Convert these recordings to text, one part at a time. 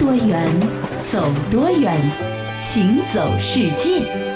多远，走多远，行走世界。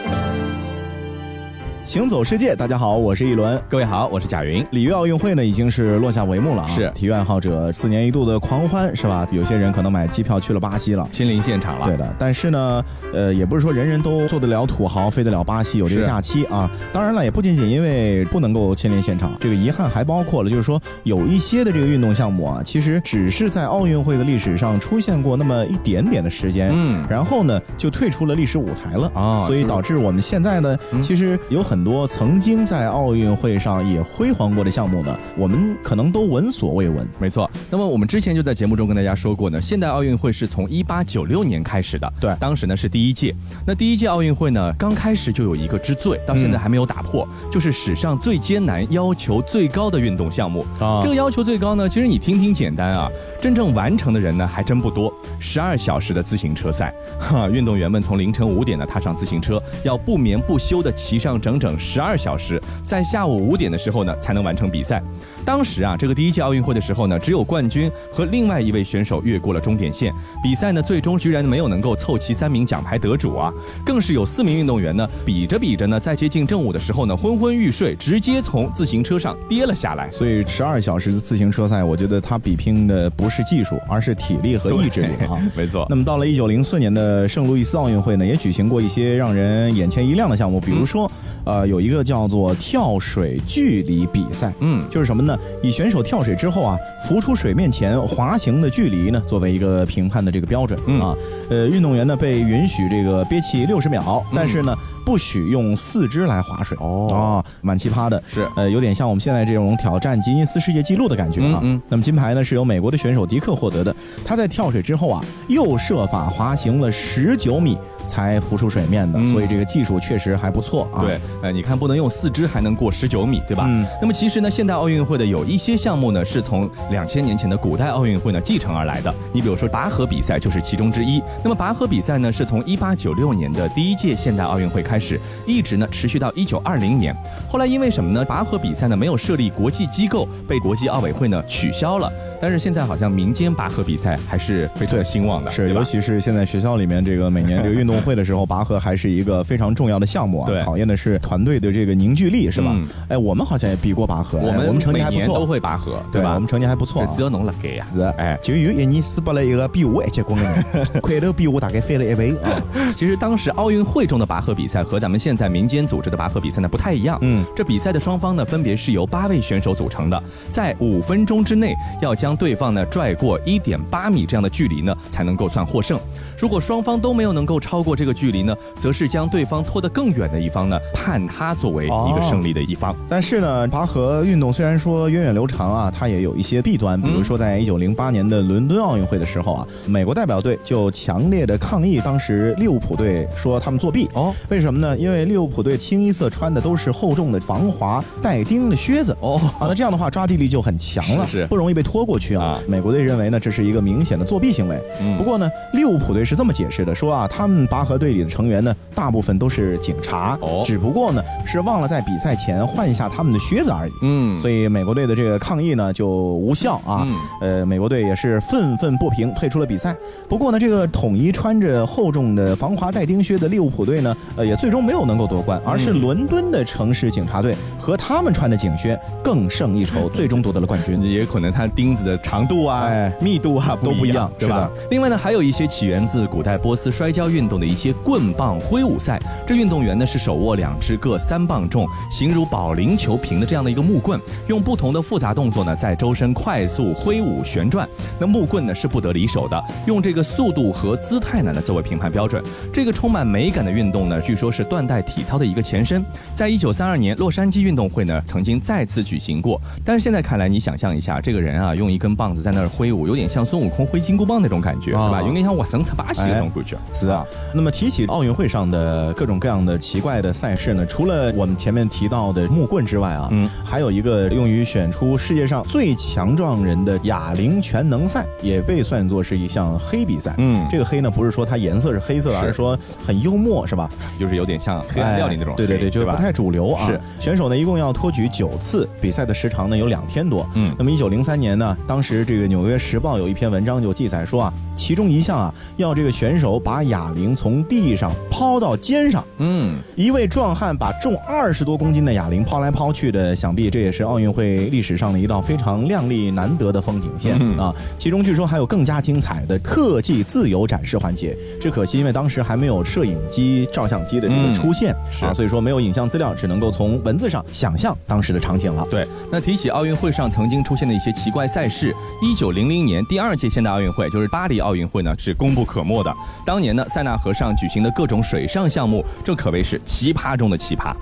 行走世界，大家好，我是一轮。各位好，我是贾云。里约奥运会呢已经是落下帷幕了啊，是体育爱好者四年一度的狂欢是吧？有些人可能买机票去了巴西了。亲临现场了，对的，但是呢，呃，也不是说人人都做得了土豪，飞得了巴西，有这个假期啊。当然了，也不仅仅因为不能够亲临现场，这个遗憾还包括了，就是说有一些的这个运动项目啊，其实只是在奥运会的历史上出现过那么一点点的时间，嗯然后呢就退出了历史舞台了啊所以导致我们现在呢，嗯其实有很多曾经在奥运会上也辉煌过的项目呢，我们可能都闻所未闻。没错。那么我们之前就在节目中跟大家说过呢，现代奥运会是从一八九六年开始的，对当时呢是第一届。那第一届奥运会呢，刚开始就有一个之最，到现在还没有打破，就是史上最艰难、要求最高的运动项目。啊这个要求最高呢，其实你听听简单啊，真正完成的人呢还真不多。十二小时的自行车赛，哈，运动员们从凌晨五点呢踏上自行车，要不眠不休地骑上整整十二小时，在下午五点的时候呢才能完成比赛。当时啊，这个第一届奥运会的时候呢，只有冠军和另外一位选手越过了终点线。比赛呢，最终居然没有能够凑齐三名奖牌得主啊，更是有四名运动员呢，比着比着呢，在接近正午的时候呢，昏昏欲睡，直接从自行车上跌了下来。所以十二小时的自行车赛，我觉得它比拼的不是技术，而是体力和意志力啊。没错那么到了一九零四年的圣路易斯奥运会呢，也举行过一些让人眼前一亮的项目，比如说，呃，有一个叫做跳水距离比赛，嗯就是什么呢？以选手跳水之后啊，浮出水面前滑行的距离呢，作为一个评判的这个标准、嗯啊。呃，运动员呢被允许这个憋气六十秒，嗯但是呢。不许用四肢来划水哦啊，蛮奇葩的，是呃，有点像我们现在这种挑战吉尼斯世界纪录的感觉啊。嗯嗯那么金牌呢是由美国的选手迪克获得的，他在跳水之后啊，又设法滑行了十九米才浮出水面的，嗯所以这个技术确实还不错啊。对，呃，你看不能用四肢还能过十九米，对吧？嗯那么其实呢，现代奥运会的有一些项目呢，是从两千年前的古代奥运会呢继承而来的。你比如说拔河比赛就是其中之一。那么拔河比赛呢，是从一八九六年的第一届现代奥运会开开始，一直呢持续到一九二零年。后来因为什么呢？拔河比赛呢没有设立国际机构，被国际奥委会呢取消了。但是现在好像民间拔河比赛还是非常的兴旺的，是，尤其是现在学校里面这个每年这个运动会的时候，拔河还是一个非常重要的项目啊，对考验的是团队的这个凝聚力，是吧？嗯哎，我们好像也比过拔河，我们哎我们成绩还不错，都会拔河，对吧？对我们成绩还不错啊。只要侬了给呀。是，哎就有一年死不了一个比我还结棍的人，块头比我大概翻了一倍啊。其实当时奥运会中的拔河比赛和咱们现在民间组织的拔河比赛呢不太一样。嗯这比赛的双方呢分别是由八位选手组成的，在五分钟之内要将对方呢拽过一点八米这样的距离呢才能够算获胜。如果双方都没有能够超过这个距离呢，则是将对方拖得更远的一方呢判他作为一个胜利的一方。但是呢，拔河运动虽然说源远流长啊，它也有一些弊端。比如说，在一九零八年的伦敦奥运会的时候啊，美国代表队就强烈的抗议当时利物浦队说他们作弊。哦，为什么呢？因为利物浦队清一色穿的都是厚重的防滑带钉的靴子。哦啊，那这样的话抓地力就很强了，是是不容易被拖过去啊啊。美国队认为呢，这是一个明显的作弊行为。嗯不过呢，利物浦队是这么解释的，说啊，他们拔河队里的成员呢，大部分都是警察，哦只不过呢是忘了在比赛前换一下他们的靴子而已。嗯，所以美国队的这个抗议呢就无效啊，嗯呃，美国队也是愤愤不平，退出了比赛。不过呢，这个统一穿着厚重的防滑带钉靴的利物浦队呢，呃，也最终没有能够夺冠，而是嗯伦敦的城市警察队和他们穿的警靴更胜一筹，最终夺得了冠军。也有可能他钉子的长度啊、哎密度啊都不一样对吧？另外呢，还有一些起源自古代波斯摔跤运动的一些棍棒挥舞赛。这运动员呢是手握两只各三磅重、形如保龄球瓶的这样的一个木棍，用不同的复杂动作呢在周身快速挥舞旋转。那木棍呢是不得离手的，用这个速度和姿态呢来作为评判标准。这个充满美感的运动呢，据说是断代体操的一个前身。在一九三二年洛杉矶运动会呢曾经再次举行过，但是现在看来，你想象一下，这个人啊用一根棒子在那儿挥舞，有点像孙悟空挥金箍棒那种感觉，啊是吧？有点像我神策巴西那种感觉。是啊，那么提起奥运会上的各种各样的奇怪的赛事呢，除了我们前面提到的木棍之外啊，嗯还有一个用于选出世界上最强壮人的哑铃全能赛，也被算作是一项黑比赛。嗯这个黑呢，不是说它颜色是黑色的，而是说很幽默，是吧？就是有点像黑暗料理那种、哎对对对，就是不太主流啊。是选手呢，一共要托举九次，比赛的时长呢有两天多。嗯那么一九零三年呢，当时这个《纽约时报》有一篇文章就记载说啊，其中一项啊，要这个选手把哑铃从地上抛到肩上。嗯，一位壮汉把重二十多公斤的哑铃抛来抛去的，想必这也是奥运会历史上的一道非常亮丽难得的风景线嗯啊。其中据说还有更加精彩的特技自由展示环节，只可惜因为当时还没有摄影机、照相机的这个嗯出现、是啊，所以说没有影像资料，只能够从文字上想象当时的场景了。对。那提起奥运会上曾经出现的一些奇怪赛事，是一九零零年第二届现代奥运会，就是巴黎奥运会呢，是功不可没的。当年呢，塞纳河上举行的各种水上项目，这可谓是奇葩中的奇葩。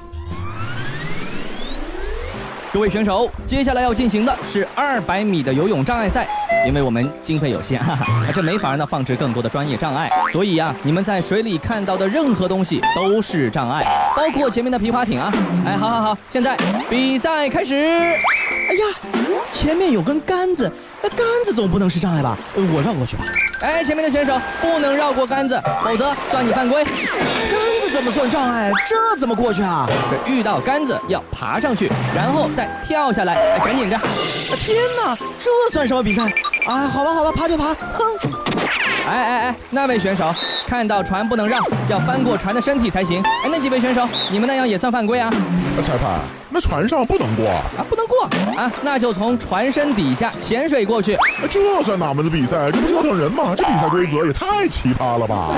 各位选手，接下来要进行的是二百米的游泳障碍赛。因为我们经费有限，哈 哈，这没法呢放置更多的专业障碍，所以呀、你们在水里看到的任何东西都是障碍，包括前面的皮划艇啊。哎，好好好，现在比赛开始。哎呀，前面有根杆子，那杆子总不能是障碍吧？呃我绕过去吧。哎，前面的选手不能绕过杆子，否则算你犯规。杆子怎么算障碍？这怎么过去啊？这遇到杆子要爬上去，然后再跳下来。哎，赶紧着。啊天哪，这算什么比赛？哎，好吧好吧，爬就爬。哼，哎哎哎，那位选手看到船不能让，要翻过船的身体才行。哎，那几位选手，你们那样也算犯规啊？裁判，那船上不能过，啊，不能过啊，那就从船身底下潜水过去。这算哪门子比赛？这不折腾人吗？这比赛规则也太奇葩了吧！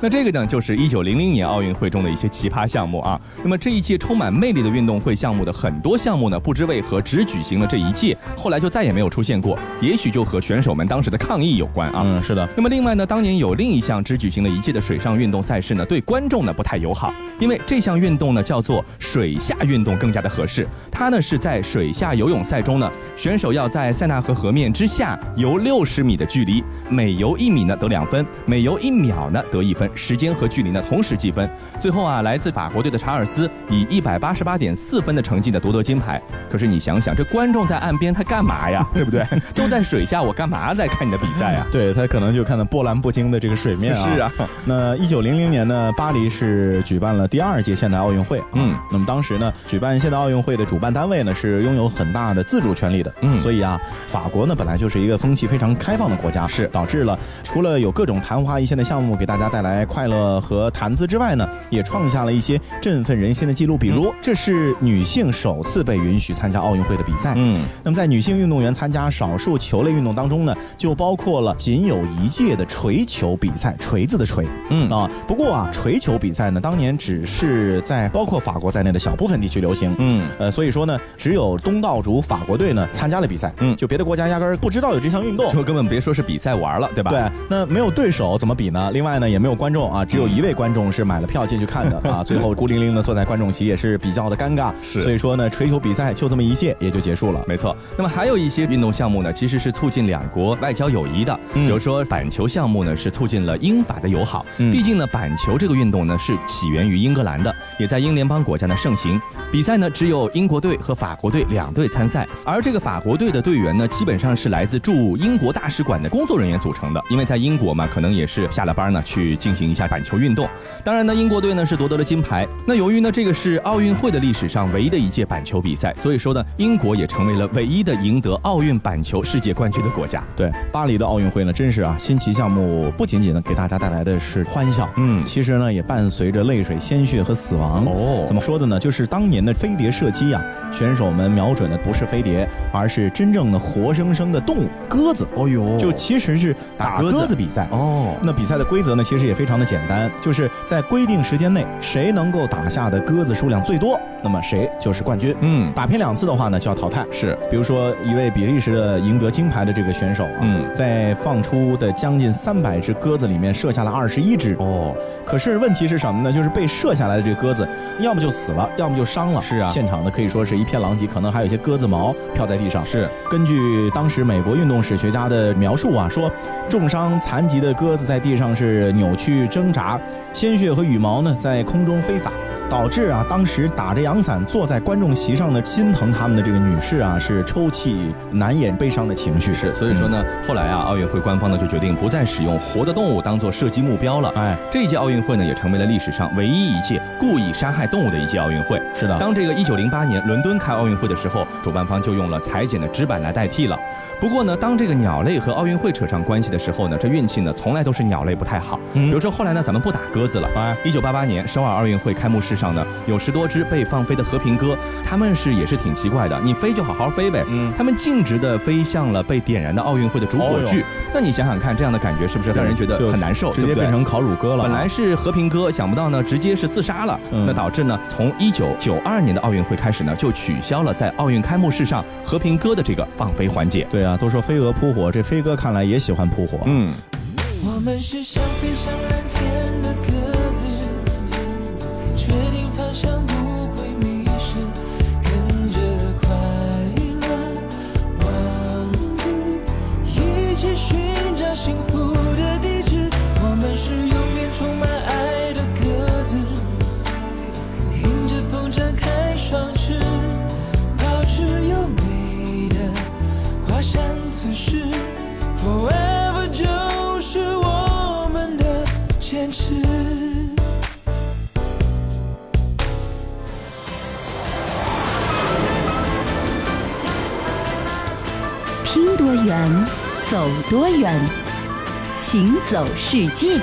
那这个呢，就是一九零零年奥运会中的一些奇葩项目啊。那么这一届充满魅力的运动会项目的很多项目呢，不知为何只举行了这一届，后来就再也没有出现过。也许就和选手们当时的抗议有关啊。嗯，是的。那么另外呢，当年有另一项只举行了一届的水上运动赛事呢，对观众呢不太友好，因为这项运动呢叫做水下运动更加的合适。它呢是在水下游泳赛中呢，选手要在塞纳河河面之下游六十米的距离，每游一米呢得两分，每游一秒呢得一分，时间和距离呢同时计分。最后啊，来自法国队的查尔斯以一百八十八点四分的成绩呢夺得金牌。可是你想想，这观众在岸边他干嘛呀？对不对？都在水下，我干嘛在看你的比赛啊？对他可能就看到波澜不惊的这个水面啊。是啊。那一九零零年呢，巴黎是举办了第二届现代奥运会。嗯，那么当时呢，举办现代奥运会的主办单位呢是拥有很大的自主权利的。嗯所以啊，法国呢本来就是一个风气非常开放的国家，是导致了除了有各种昙花一现的项目给大家带来快乐和谈资之外呢，也创下了一些振奋人心的记录。比如，这是女性首次被允许参加奥运会的比赛。嗯，那么在女性运动员参加少数球类运动当中呢，就包括了仅有一届的锤球比赛，锤子的锤。嗯啊，不过啊，锤球比赛呢，当年只是在包括法国在内的小部分地区流行。嗯，呃，所以说呢，只有东道主法国队呢参加了比赛。嗯就别的国家压根儿不知道有这项运动。就根本别说是比赛玩了，对吧？对，那没有对手怎么比呢？另外呢，也没有关观众啊，只有一位观众是买了票进去看的啊。最后孤零零的坐在观众席，也是比较的尴尬。是所以说呢，锤球比赛就这么一届也就结束了。没错，那么还有一些运动项目呢，其实是促进两国外交友谊的。嗯比如说板球项目呢，是促进了英法的友好。嗯毕竟呢，板球这个运动呢是起源于英格兰的，也在英联邦国家呢盛行。比赛呢只有英国队和法国队两队参赛，而这个法国队的队员呢，基本上是来自驻英国大使馆的工作人员组成的，因为在英国嘛，可能也是下了班呢去进行一下板球运动。当然呢，英国队呢是夺得了金牌。那由于呢这个是奥运会的历史上唯一的一届板球比赛，所以说呢，英国也成为了唯一的赢得奥运板球世界冠军的国家。对，巴黎的奥运会呢，真是啊，新奇项目不仅仅呢给大家带来的是欢笑，嗯其实呢也伴随着泪水、鲜血和死亡。哦怎么说的呢？就是当年的飞碟射击啊，选手们瞄准的不是飞碟，而是真正的活生生的动物鸽子。哦呦就其实是打打鸽子鸽子比赛。哦，那比赛的规则呢，其实也非常的简单，就是在规定时间内，谁能够打下的鸽子数量最多，那么谁就是冠军。嗯打偏两次的话呢，就要淘汰。是比如说一位比利时的赢得金牌的这个选手啊，嗯在放出的将近三百只鸽子里面射下了二十一只。哦，可是问题是什么呢？就是被射下来的这个鸽子，要么就死了，要么就伤了。是啊现场呢可以说是一片狼藉，可能还有一些鸽子毛飘在地上。是根据当时美国运动史学家的描述啊，说重伤残疾的鸽子在地上是扭曲去挣扎，鲜血和羽毛呢在空中飞洒。导致啊，当时打着阳伞坐在观众席上的心疼他们的这个女士啊，是抽泣难掩悲伤的情绪。是，所以说呢，后来啊，奥运会官方呢就决定不再使用活的动物当做射击目标了。哎，这一届奥运会呢也成为了历史上唯一一届故意杀害动物的一届奥运会。是的，当这个一九零八年伦敦开奥运会的时候，主办方就用了裁剪的纸板来代替了。不过呢，当这个鸟类和奥运会扯上关系的时候呢，这运气呢从来都是鸟类不太好。嗯比如说后来呢，咱们不打鸽子了。啊，一九八八年首尔奥运会开幕式上呢，有十多只被放飞的和平鸽，他们是也是挺奇怪的。你飞就好好飞呗，嗯，他们径直的飞向了被点燃的奥运会的主火炬。那你想想看，这样的感觉是不是让人觉得很难受？直接变成烤乳鸽了。本来是和平鸽，想不到呢，直接是自杀了。那导致呢，从一九九二年的奥运会开始呢，就取消了在奥运开幕式上和平鸽的这个放飞环节。对啊，都说飞蛾扑火，这飞哥看来也喜欢扑火。嗯。我们是想飞上蓝多远，走多远，行走世界。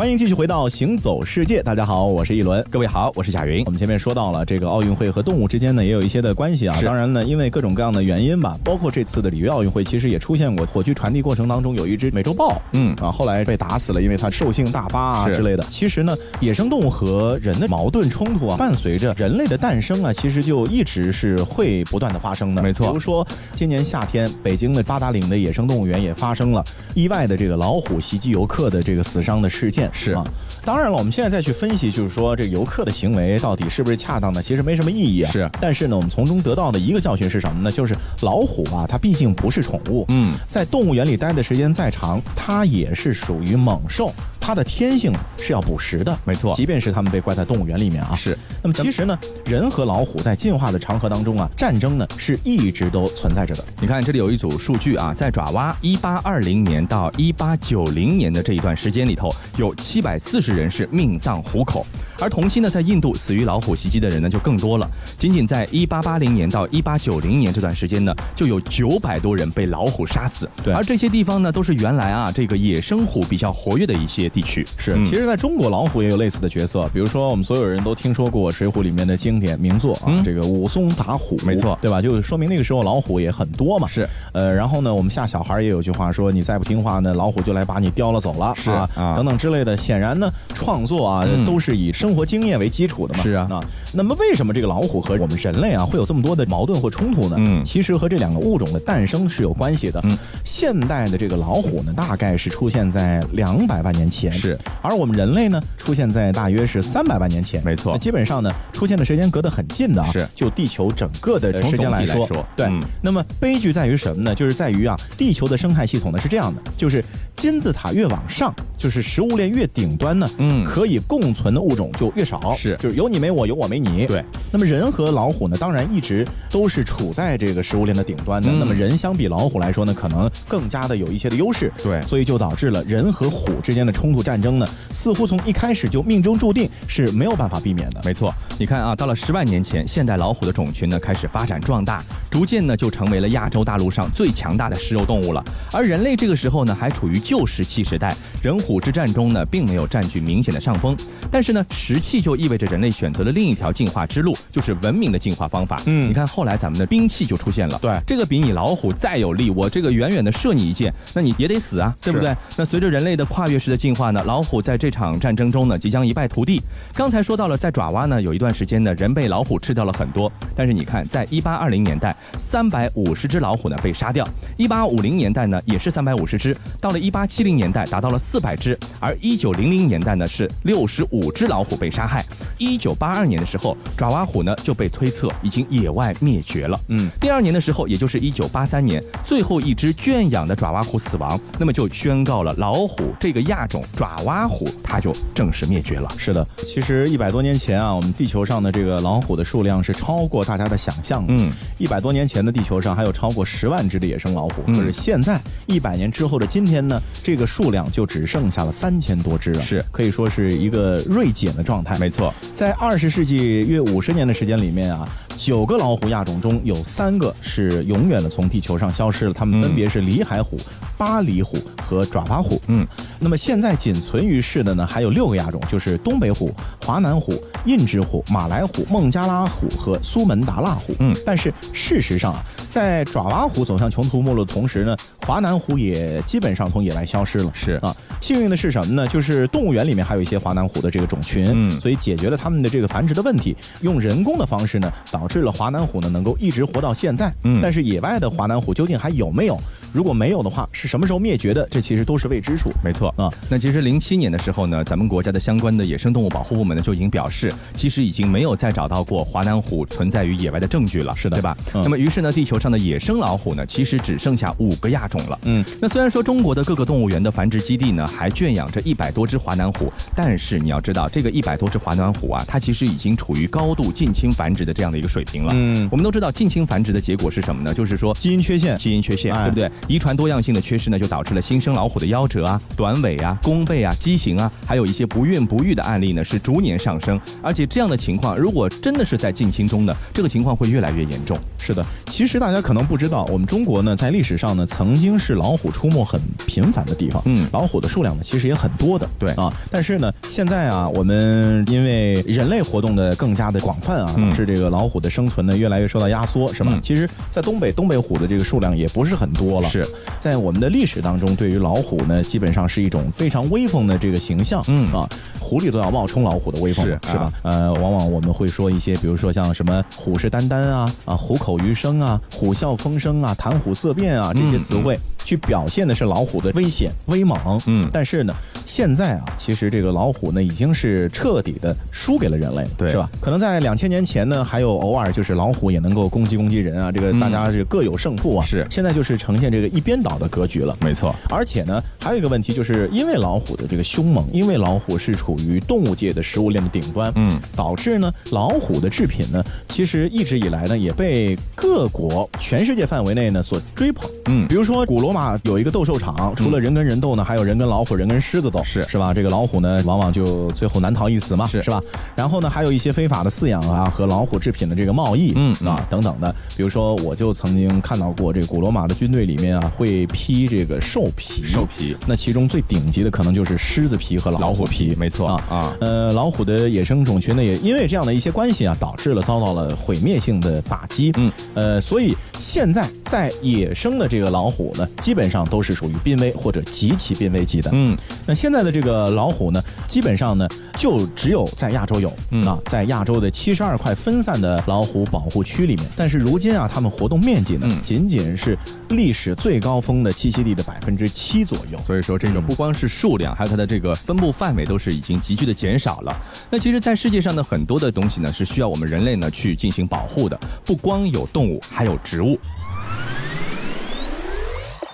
欢迎继续回到《行走世界》，大家好，我是一轮，各位好，我是贾云。我们前面说到了这个奥运会和动物之间呢，也有一些的关系啊。当然呢，因为各种各样的原因吧，包括这次的里约奥运会，其实也出现过火炬传递过程当中有一只美洲豹，嗯啊，后来被打死了，因为它兽性大发啊之类的。其实呢，野生动物和人的矛盾冲突啊，伴随着人类的诞生啊，其实就一直是会不断的发生的。没错，比如说今年夏天，北京的八达岭的野生动物园也发生了意外的这个老虎袭击游客的这个死伤的事件。是啊。当然了，我们现在再去分析，就是说这游客的行为到底是不是恰当的，其实没什么意义啊。是，但是呢，我们从中得到的一个教训是什么呢？就是老虎啊，它毕竟不是宠物，嗯，在动物园里待的时间再长，它也是属于猛兽，它的天性是要捕食的。没错，即便是它们被关在动物园里面啊。是。那么其实呢，人和老虎在进化的长河当中啊，战争呢是一直都存在着的。你看这里有一组数据啊，在爪哇一八二零年到一八九零年的这一段时间里头，有七百四十人是命丧虎口，而同期呢，在印度死于老虎袭击的人呢就更多了。仅仅在一八八零年到一八九零年这段时间呢，就有九百多人被老虎杀死。对，而这些地方呢，都是原来啊这个野生虎比较活跃的一些地区。是，其实在中国老虎也有类似的角色，比如说我们所有人都听说过《水浒》里面的经典名作啊，这个武松打虎，没错，对吧？就说明那个时候老虎也很多嘛。是，呃，然后呢，我们吓小孩也有句话说，你再不听话呢，老虎就来把你叼了走了，是啊，等等之类的。显然呢，创作啊都是以生活经验为基础的嘛。是啊，啊，那么为什么这个老虎和我们人类啊会有这么多的矛盾或冲突呢？嗯，其实和这两个物种的诞生是有关系的。嗯，现代的这个老虎呢，大概是出现在两百万年前，是，而我们人类呢，出现在大约是三百万年前。没错，那基本上呢，出现的时间隔得很近的啊。是，就地球整个的时间来说，对。那么悲剧在于什么呢？就是在于啊，地球的生态系统呢是这样的，就是金字塔越往上，就是食物链越顶端呢，嗯，可以共存的物种就越少。是，就是有你没我，有我没你。对。那么人和老虎呢，当然一直都是处在这个食物链的顶端的。那么人相比老虎来说呢，可能更加的有一些的优势。对。所以就导致了人和虎之间的冲突战争呢，似乎从一开始就命中注定是没有办法避免的。没错。你看啊，到了十万年前，现代老虎的种群呢开始发展壮大，逐渐呢就成为了亚洲大陆上最强大的食肉动物了。而人类这个时候呢还处于旧石器时代，人虎之战中呢并没有占据明显的上风。但是呢，石器就意味着人类选择了另一条进化之路，就是文明的进化方法。嗯，你看后来咱们的兵器就出现了。对，这个比你老虎再有力，我这个远远的射你一箭，那你也得死啊，对不对？那随着人类的跨越式的进化呢，老虎在这场战争中呢即将一败涂地。刚才说到了，在爪哇呢有一段时间呢人被老虎吃掉了很多，但是你看，在一八二零年代，三百五十只老虎呢被杀掉；一八五零年代呢也是三百五十只，到了一八七零年代达到了四百只。而一九零零年代呢是六十五只老虎被杀害。一九八二年的时候，爪哇虎呢就被推测已经野外灭绝了。嗯，第二年的时候，也就是一九八三年，最后一只圈养的爪哇虎死亡，那么就宣告了老虎这个亚种爪哇虎它就正式灭绝了。是的，其实一百多年前啊，我们地球上的这个老虎的数量是超过大家的想象的。嗯，一百多年前的地球上还有超过十万只的野生老虎，嗯可是现在一百年之后的今天呢，这个数量就只剩下了三千多只了，是可以说是一个锐减的状态。没错，在二十世纪约五十年的时间里面啊，九个老虎亚种中有三个是永远的从地球上消失了，它们分别是里海虎、巴厘虎和爪哇虎。嗯，那么现在仅存于世的呢，还有六个亚种，就是东北虎、华南虎、印支虎、马来虎、孟加拉虎和苏门答腊虎。嗯但是事实上啊，在爪哇虎走向穷途末路的同时呢，华南虎也基本上从野外消失了。是啊，幸运的是什么呢？就是动物园里面还有一些华南虎的这个种群，嗯所以解决了它们的这个繁殖的问题。用人工的方式呢，导致了华南虎呢能够一直活到现在。嗯但是野外的华南虎究竟还有没有？如果没有的话，是什么时候灭绝的？这其实都是未知数。没错啊。那其实零七年的时候呢，咱们国家的相关的野生动物保护部门呢就已经表示，其实已经没有再找到过华南虎存在于野外的证据了，是的对吧？嗯那么于是呢，地球上的野生老虎呢，其实只剩下五个亚种了。嗯，那虽然说中国的各个动物园的繁殖基地呢还圈养着一百多只华南虎，但是你要知道，这个一百多只华南虎啊，它其实已经处于高度近亲繁殖的这样的一个水平了。嗯我们都知道近亲繁殖的结果是什么呢？就是说基因缺陷。基因缺陷，哎对不对？遗传多样性的缺失呢，就导致了新生老虎的夭折啊、短尾啊、弓背啊、畸形啊，还有一些不孕不育的案例呢，是逐年上升。而且这样的情况，如果真的是在近亲中呢，这个情况会越来越严重。是的，其实大家可能不知道，我们中国呢，在历史上呢，曾经是老虎出没很频繁的地方。嗯老虎的数量呢，其实也很多的。对啊，但是呢，现在啊，我们因为人类活动的更加的广泛啊，嗯导致这个老虎的生存呢，越来越受到压缩，是吧？嗯其实，在东北，东北虎的这个数量也不是很多了。是，在我们的历史当中，对于老虎呢，基本上是一种非常威风的这个形象。嗯啊，狐狸都要冒充老虎的威风，是是吧啊？呃，往往我们会说一些，比如说像什么虎视眈眈啊，啊虎口余生啊，虎啸风生啊，谈虎色变啊这些词汇，去表现的是老虎的危险威猛。嗯但是呢，现在啊，其实这个老虎呢已经是彻底的输给了人类，对是吧？可能在两千年前呢，还有偶尔就是老虎也能够攻击攻击人啊，这个嗯大家是各有胜负啊。是现在就是呈现这个一边倒的格局了。没错，而且呢，还有一个问题，就是因为老虎的这个凶猛，因为老虎是处于动物界的食物链的顶端，嗯，导致呢老虎的制品呢，其实一直以来呢也被各国全世界范围内呢所追捧。嗯比如说古罗马有一个斗兽场，除了人跟人斗呢，还有人跟老虎、人跟狮子斗，是是吧？这个老虎呢，往往就最后难逃一死嘛，是是吧？然后呢，还有一些非法的饲养啊和老虎制品的这个贸易，嗯啊等等的。比如说，我就曾经看到过这个古罗马的军队里面啊，会披这个兽皮，兽皮那其中最顶级的可能就是狮子皮和老虎皮，没错啊啊呃，老虎的野生种群呢，也因为这样的一些关系啊，导致了遭到了毁灭性的打击。嗯，呃，所以现在在野生的这个老虎呢，基本上都是属于濒危或者极其濒危级的。嗯，那现在的这个老虎呢，基本上呢，就只有在亚洲有、嗯啊，在亚洲的七十二块分散的老虎保护区里面。但是如今啊，它们活动面积呢，嗯仅仅是历史最高峰的栖息地的百分之七左右。所以说这个不光是数量，还有它的这个分布范围都是已经急剧的减少了。那其实，在世界上的很多的东西呢，是需要我们人类呢去进行保护的，不光有动物，还有植物。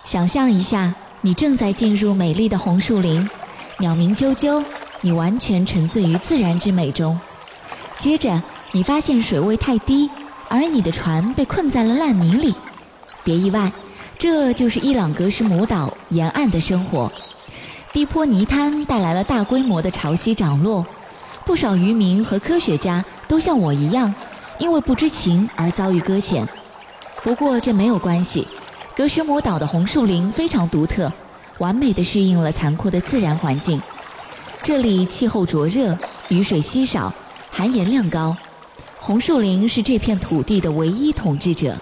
想象一下，你正在进入美丽的红树林，鸟鸣啾啾，你完全沉醉于自然之美中。接着，你发现水位太低，而你的船被困在了烂泥里。别意外，这就是伊朗格什姆岛沿岸的生活。低坡泥滩带来了大规模的潮汐涨落，不少渔民和科学家都像我一样，因为不知情而遭遇搁浅。不过这没有关系，格什姆岛的红树林非常独特，完美的适应了残酷的自然环境。这里气候灼热，雨水稀少，含盐量高。红树林是这片土地的唯一统治者。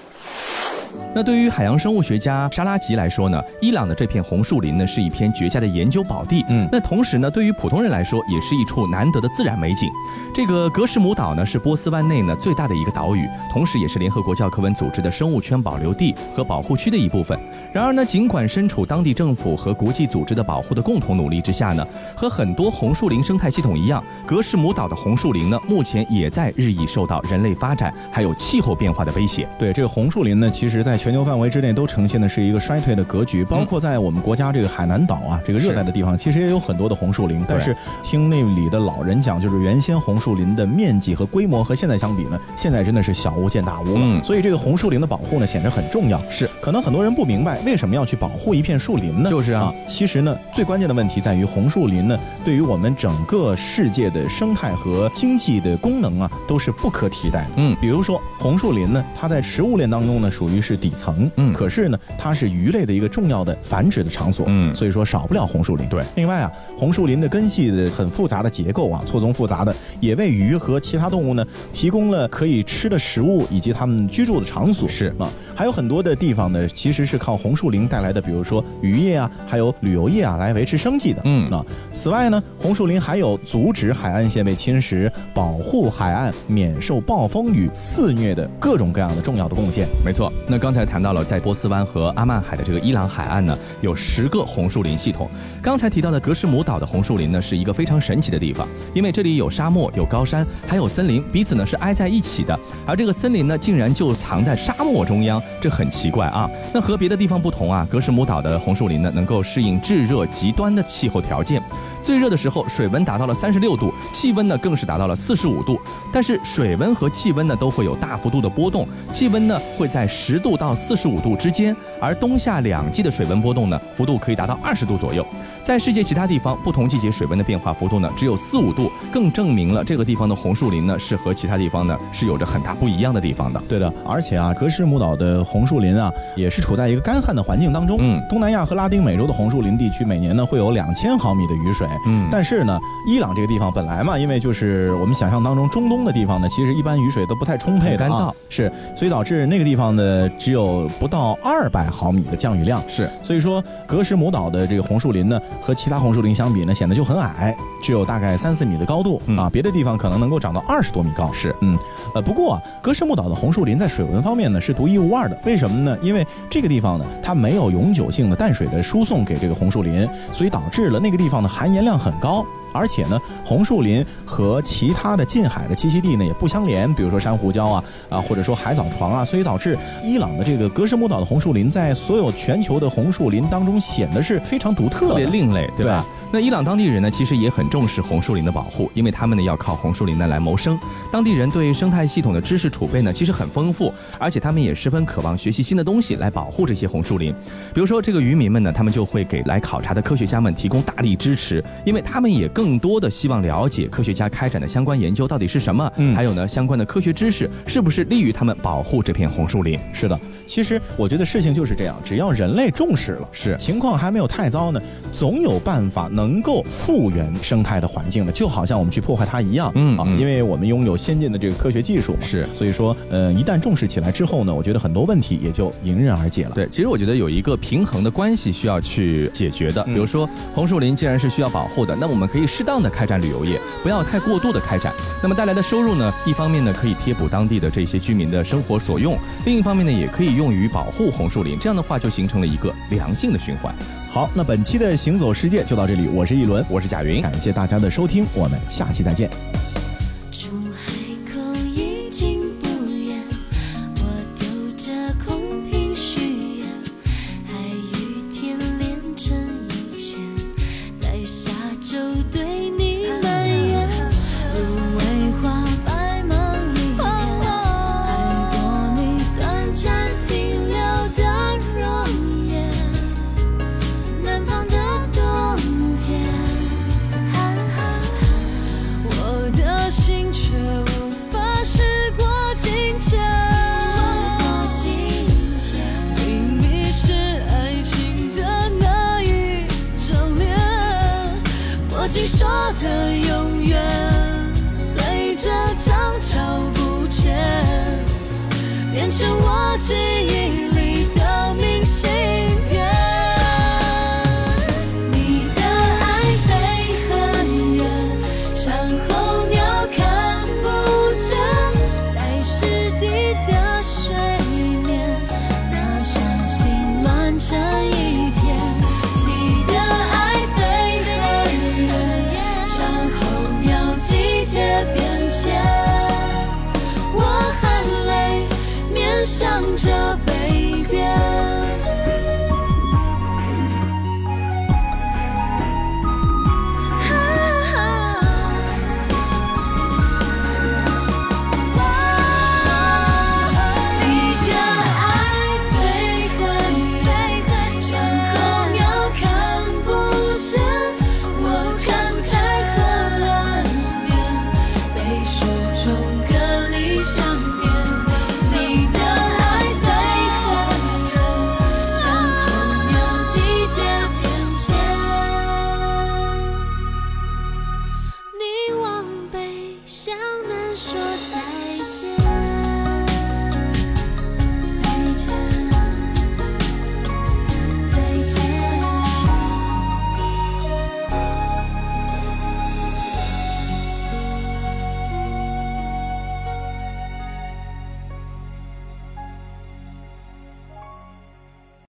那对于海洋生物学家沙拉吉来说呢，伊朗的这片红树林呢是一片绝佳的研究宝地。嗯那同时呢，对于普通人来说，也是一处难得的自然美景。这个格什姆岛呢是波斯湾内呢最大的一个岛屿，同时也是联合国教科文组织的生物圈保留地和保护区的一部分。然而呢，尽管身处当地政府和国际组织的保护的共同努力之下呢，和很多红树林生态系统一样，格什姆岛的红树林呢，目前也在日益受到人类发展还有气候变化的威胁。对这个红树林呢，其实在全球范围之内都呈现的是一个衰退的格局，包括在我们国家这个海南岛啊，这个热带的地方，其实也有很多的红树林。但是听那里的老人讲，就是原先红树林的面积和规模和现在相比呢，现在真的是小巫见大巫了。嗯所以这个红树林的保护呢，显得很重要。是，可能很多人不明白为什么要去保护一片树林呢？就是啊其实呢，最关键的问题在于红树林呢，对于我们整个世界的生态和经济的功能啊，都是不可替代的。嗯比如说红树林呢，它在食物链当中呢，属于是底层，嗯可是呢，它是鱼类的一个重要的繁殖的场所，嗯所以说少不了红树林。对另外啊，红树林的根系的很复杂的结构啊，错综复杂的，也为鱼和其他动物呢提供了可以吃的食物以及它们居住的场所。是啊，还有很多的地方呢，其实是靠红树林带来的，比如说渔业啊，还有旅游业啊，来维持生计的。嗯啊，此外呢，红树林还有阻止海岸线被侵蚀、保护海岸免受暴风雨肆虐的各种各样的重要的贡献。没错，那刚才谈到了在波斯湾和阿曼海的这个伊朗海岸呢，有十个红树林系统。刚才提到的格什姆岛的红树林呢，是一个非常神奇的地方，因为这里有沙漠、有高山，还有森林，彼此呢是挨在一起的。而这个森林呢，竟然就藏在沙漠中央，这很奇怪啊。那和别的地方不同啊，格什姆岛的红树林呢，能够适应炙热极端的气候条件。最热的时候，水温达到了三十六度，气温呢更是达到了四十五度。但是水温和气温呢都会有大幅度的波动，气温呢会在十度到四十五度之间，而冬夏两季的水温波动呢幅度可以达到二十度左右。在世界其他地方，不同季节水温的变化幅度呢只有四五度，更证明了这个地方的红树林呢是和其他地方呢是有着很大不一样的地方的。对的，而且啊，格什姆岛的红树林啊，也是处在一个干旱的环境当中。嗯东南亚和拉丁美洲的红树林地区每年呢会有两千毫米的雨水。嗯但是呢，伊朗这个地方本来嘛，因为就是我们想象当中中东的地方呢，其实一般雨水都不太充沛的、啊，干燥是，所以导致那个地方呢只有不到二百毫米的降雨量。是，所以说格什姆岛的这个红树林呢，和其他红树林相比呢，显得就很矮，只有大概三四米的高度、嗯啊，别的地方可能能够长到二十多米高。是，嗯，呃，不过啊，格什木岛的红树林在水文方面呢是独一无二的，为什么呢？因为这个地方呢，它没有永久性的淡水的输送给这个红树林，所以导致了那个地方的含盐量很高。而且呢，红树林和其他的近海的栖息地呢也不相连，比如说珊瑚礁啊啊，或者说海藻床啊，所以导致伊朗的这个格什姆岛的红树林在所有全球的红树林当中显得是非常独特特别。另类，对吧？那伊朗当地人呢，其实也很重视红树林的保护，因为他们呢要靠红树林呢来谋生。当地人对生态系统的知识储备呢，其实很丰富，而且他们也十分渴望学习新的东西来保护这些红树林。比如说，这个渔民们呢，他们就会给来考察的科学家们提供大力支持，因为他们也更多的希望了解科学家开展的相关研究到底是什么，嗯还有呢相关的科学知识是不是利于他们保护这片红树林。是的，其实我觉得事情就是这样，只要人类重视了，是情况还没有太糟呢，总有办法能够复原生态的环境的，就好像我们去破坏它一样，啊，嗯啊因为我们拥有先进的这个科学技术嘛，是所以说，呃，一旦重视起来之后呢，我觉得很多问题也就迎刃而解了。对，其实我觉得有一个平衡的关系需要去解决的。嗯比如说，红树林既然是需要保护的，那我们可以适当的开展旅游业，不要太过度的开展。那么带来的收入呢，一方面呢可以贴补当地的这些居民的生活所用，另一方面呢也可以用于保护红树林。这样的话就形成了一个良性的循环。好，那本期的行走世界就到这里，我是一轮，我是贾云，感谢大家的收听，我们下期再见。